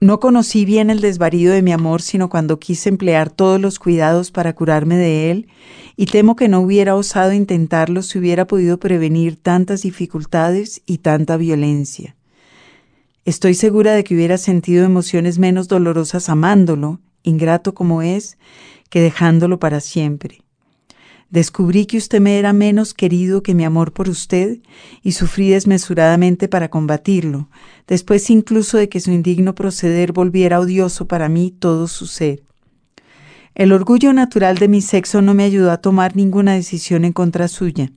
no conocí bien el desvarío de mi amor, sino cuando quise emplear todos los cuidados para curarme de él, y temo que no hubiera osado intentarlo si hubiera podido prevenir tantas dificultades y tanta violencia. Estoy segura de que hubiera sentido emociones menos dolorosas amándolo, ingrato como es, que dejándolo para siempre. Descubrí que usted me era menos querido que mi amor por usted y sufrí desmesuradamente para combatirlo, después incluso de que su indigno proceder volviera odioso para mí todo su ser. El orgullo natural de mi sexo no me ayudó a tomar ninguna decisión en contra suya.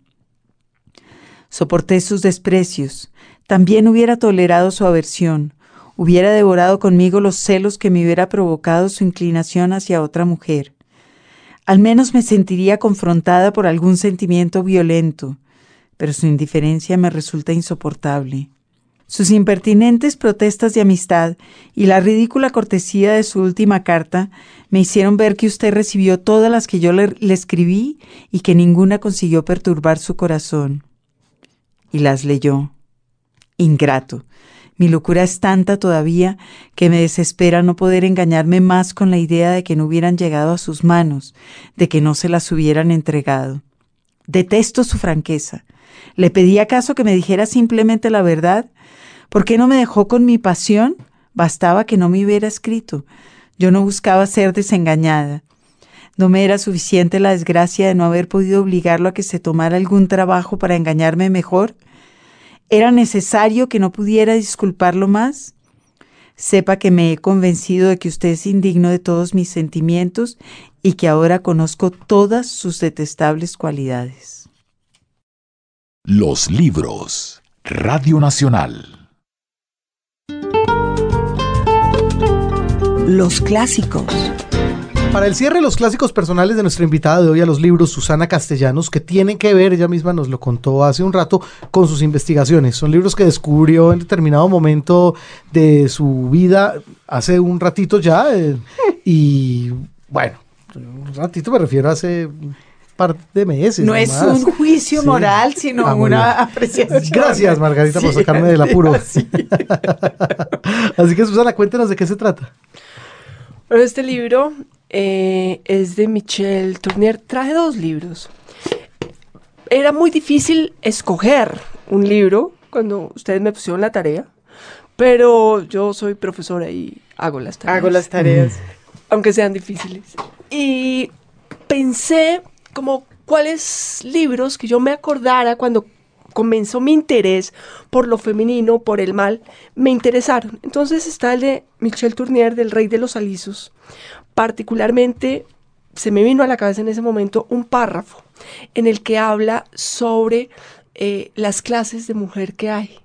Soporté sus desprecios, también hubiera tolerado su aversión, hubiera devorado conmigo los celos que me hubiera provocado su inclinación hacia otra mujer. Al menos me sentiría confrontada por algún sentimiento violento, pero su indiferencia me resulta insoportable. Sus impertinentes protestas de amistad y la ridícula cortesía de su última carta me hicieron ver que usted recibió todas las que yo le, le, escribí y que ninguna consiguió perturbar su corazón. Y las leyó. Ingrato. Mi locura es tanta todavía que me desespera no poder engañarme más con la idea de que no hubieran llegado a sus manos, de que no se las hubieran entregado. Detesto su franqueza. ¿Le pedí acaso que me dijera simplemente la verdad? ¿Por qué no me dejó con mi pasión? Bastaba que no me hubiera escrito. Yo no buscaba ser desengañada. No me era suficiente la desgracia de no haber podido obligarlo a que se tomara algún trabajo para engañarme mejor. ¿Era necesario que no pudiera disculparlo más? Sepa que me he convencido de que usted es indigno de todos mis sentimientos y que ahora conozco todas sus detestables cualidades. Los libros. Radio Nacional. Los clásicos. Para el cierre, los clásicos personales de nuestra invitada de hoy a los libros, Susana Castellanos, que tienen que ver, ella misma nos lo contó hace un rato, con sus investigaciones. Son libros que descubrió en determinado momento de su vida, hace un ratito ya, eh, y bueno, un ratito me refiero a hace par de meses. No es un juicio moral, sino Ah, una apreciación. Gracias, Margarita, por sacarme del apuro. Sí. Así que, Susana, cuéntanos de qué se trata. Bueno, este libro eh, es de Michel Tournier. Traje dos libros. Era muy difícil escoger un libro cuando ustedes me pusieron la tarea, pero yo soy profesora y hago las tareas. Hago las tareas. aunque sean difíciles. Y pensé como cuáles libros que yo me acordara cuando comenzó mi interés por lo femenino, por el mal, me interesaron. Entonces está el de Michel Tournier, del Rey de los Alisos. Particularmente se me vino a la cabeza en ese momento un párrafo en el que habla sobre eh, las clases de mujer que hay.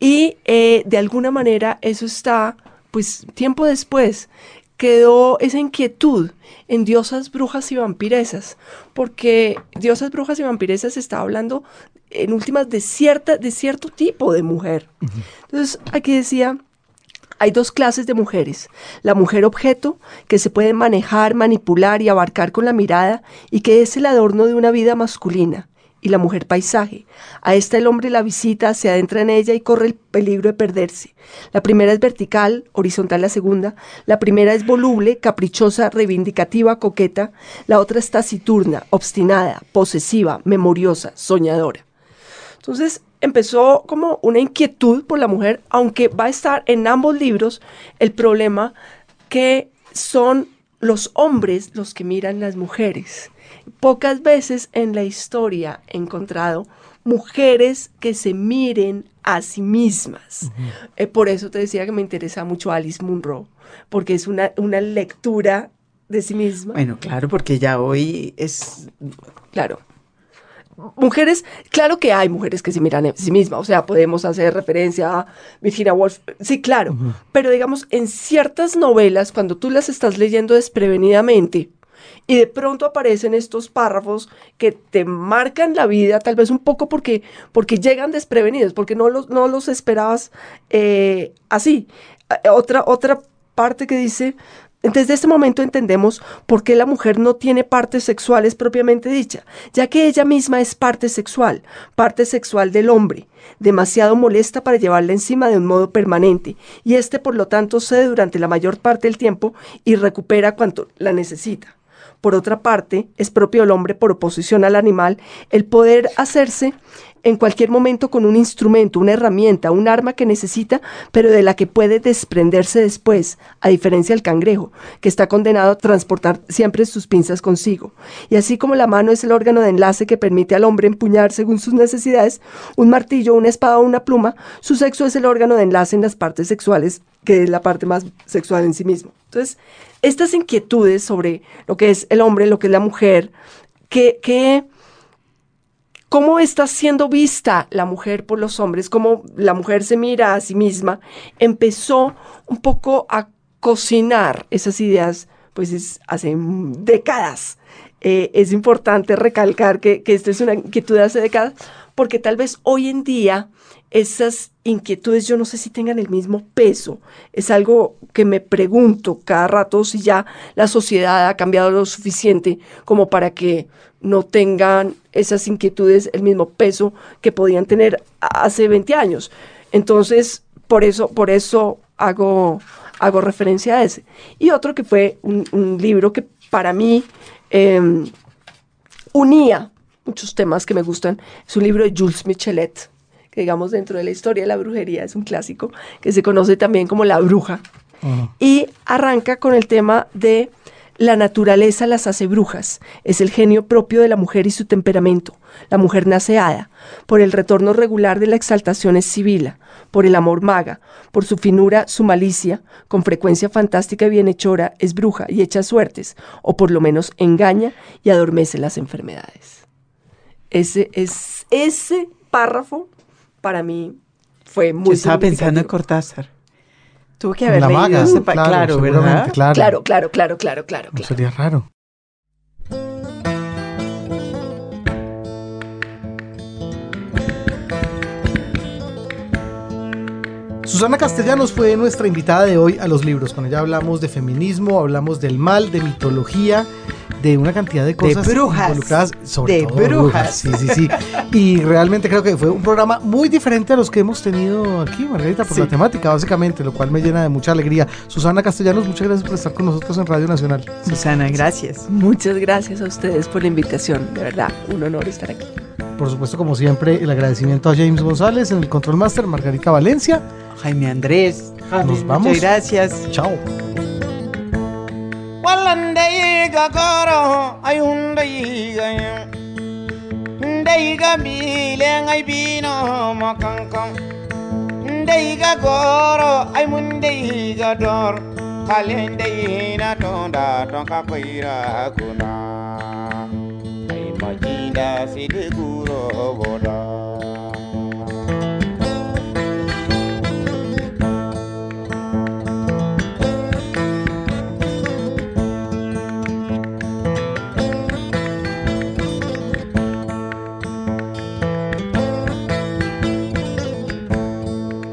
Y eh, de alguna manera eso está, pues tiempo después, quedó esa inquietud en diosas, brujas y vampiresas, porque diosas, brujas y vampiresas está hablando en últimas de, cierta, de cierto tipo de mujer. Entonces aquí decía, hay dos clases de mujeres. La mujer objeto, que se puede manejar, manipular y abarcar con la mirada y que es el adorno de una vida masculina. Y la mujer paisaje. A esta el hombre la visita, se adentra en ella y corre el peligro de perderse. La primera es vertical, horizontal la segunda. La primera es voluble, caprichosa, reivindicativa, coqueta. La otra es taciturna, obstinada, posesiva, memoriosa, soñadora. Entonces empezó como una inquietud por la mujer, aunque va a estar en ambos libros el problema que son los hombres los que miran las mujeres. Pocas veces en la historia he encontrado mujeres que se miren a sí mismas. Eh, por eso te decía que me interesa mucho Alice Munro, porque es una, una lectura de sí misma. Bueno, claro, porque ya hoy es Claro. Mujeres, claro que hay mujeres que se miran a sí mismas, o sea, podemos hacer referencia a Virginia Woolf, sí, claro, pero digamos, en ciertas novelas, cuando tú las estás leyendo desprevenidamente y de pronto aparecen estos párrafos que te marcan la vida, tal vez un poco porque, porque llegan desprevenidos, porque no los, no los esperabas eh, así. Eh, Otra, otra parte que dice, desde este momento entendemos por qué la mujer no tiene partes sexuales propiamente dicha, ya que ella misma es parte sexual, parte sexual del hombre, demasiado molesta para llevarla encima de un modo permanente, y éste por lo tanto cede durante la mayor parte del tiempo y recupera cuanto la necesita. Por otra parte, es propio del hombre, por oposición al animal, el poder hacerse en cualquier momento con un instrumento, una herramienta, un arma que necesita, pero de la que puede desprenderse después, a diferencia del cangrejo, que está condenado a transportar siempre sus pinzas consigo. Y así como la mano es el órgano de enlace que permite al hombre empuñar según sus necesidades un martillo, una espada o una pluma, su sexo es el órgano de enlace en las partes sexuales, que es la parte más sexual en sí mismo. Entonces, estas inquietudes sobre lo que es el hombre, lo que es la mujer, que, cómo está siendo vista la mujer por los hombres, cómo la mujer se mira a sí misma, empezó un poco a cocinar esas ideas, pues es hace décadas. Eh, es importante recalcar que, que esto es una inquietud de hace décadas, porque tal vez hoy en día esas inquietudes yo no sé si tengan el mismo peso. Es algo que me pregunto cada rato si ya la sociedad ha cambiado lo suficiente como para que no tengan esas inquietudes el mismo peso que podían tener hace 20 años. Entonces, por eso, por eso hago, hago referencia a ese. Y otro que fue un, libro que para mí eh, unía muchos temas que me gustan. Es un libro de Jules Michelet, que digamos dentro de la historia de la brujería es un clásico, que se conoce también como La Bruja. Y arranca con el tema de La naturaleza las hace brujas, es el genio propio de la mujer y su temperamento. La mujer nace hada, por el retorno regular de la exaltación es sibila, por el amor maga, por su finura, su malicia, con frecuencia fantástica y bienhechora, es bruja y echa suertes, o por lo menos engaña y adormece las enfermedades. Ese, es, ese párrafo para mí fue muy Yo estaba pensando en Cortázar. Tuvo que haber leído ese pa- claro, ¿verdad? Claro, Claro, claro, claro, claro, claro. No claro. sería raro. Susana Castellanos fue nuestra invitada de hoy a los libros. Con ella hablamos de feminismo, hablamos del mal, de mitología, de una cantidad de cosas brujas. involucradas, sobre De todo brujas. Sí, sí, sí. Y realmente creo que fue un programa muy diferente a los que hemos tenido aquí, Margarita, por Sí. la temática, básicamente, lo cual me llena de mucha alegría. Susana Castellanos, muchas gracias por estar con nosotros en Radio Nacional. Susana, gracias. Muchas gracias a ustedes por la invitación. De verdad, un honor estar aquí. Por supuesto, como siempre, el agradecimiento a James González en el Control Master, Margarita Valencia. Jaime Andrés. Nos vamos. Muchas gracias. Chao. tonda tonka koira kuna ay da sidi guro boda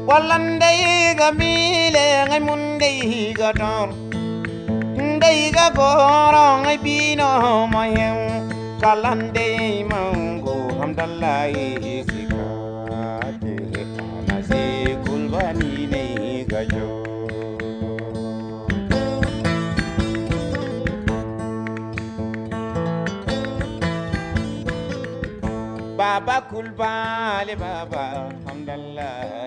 Walandai gamile ngai mundai gator Ndai ga goro ngai pino mayem kalande mango hamdallahi sikate anase kulbani ne gajo. Baba kulbale baba hamdallahi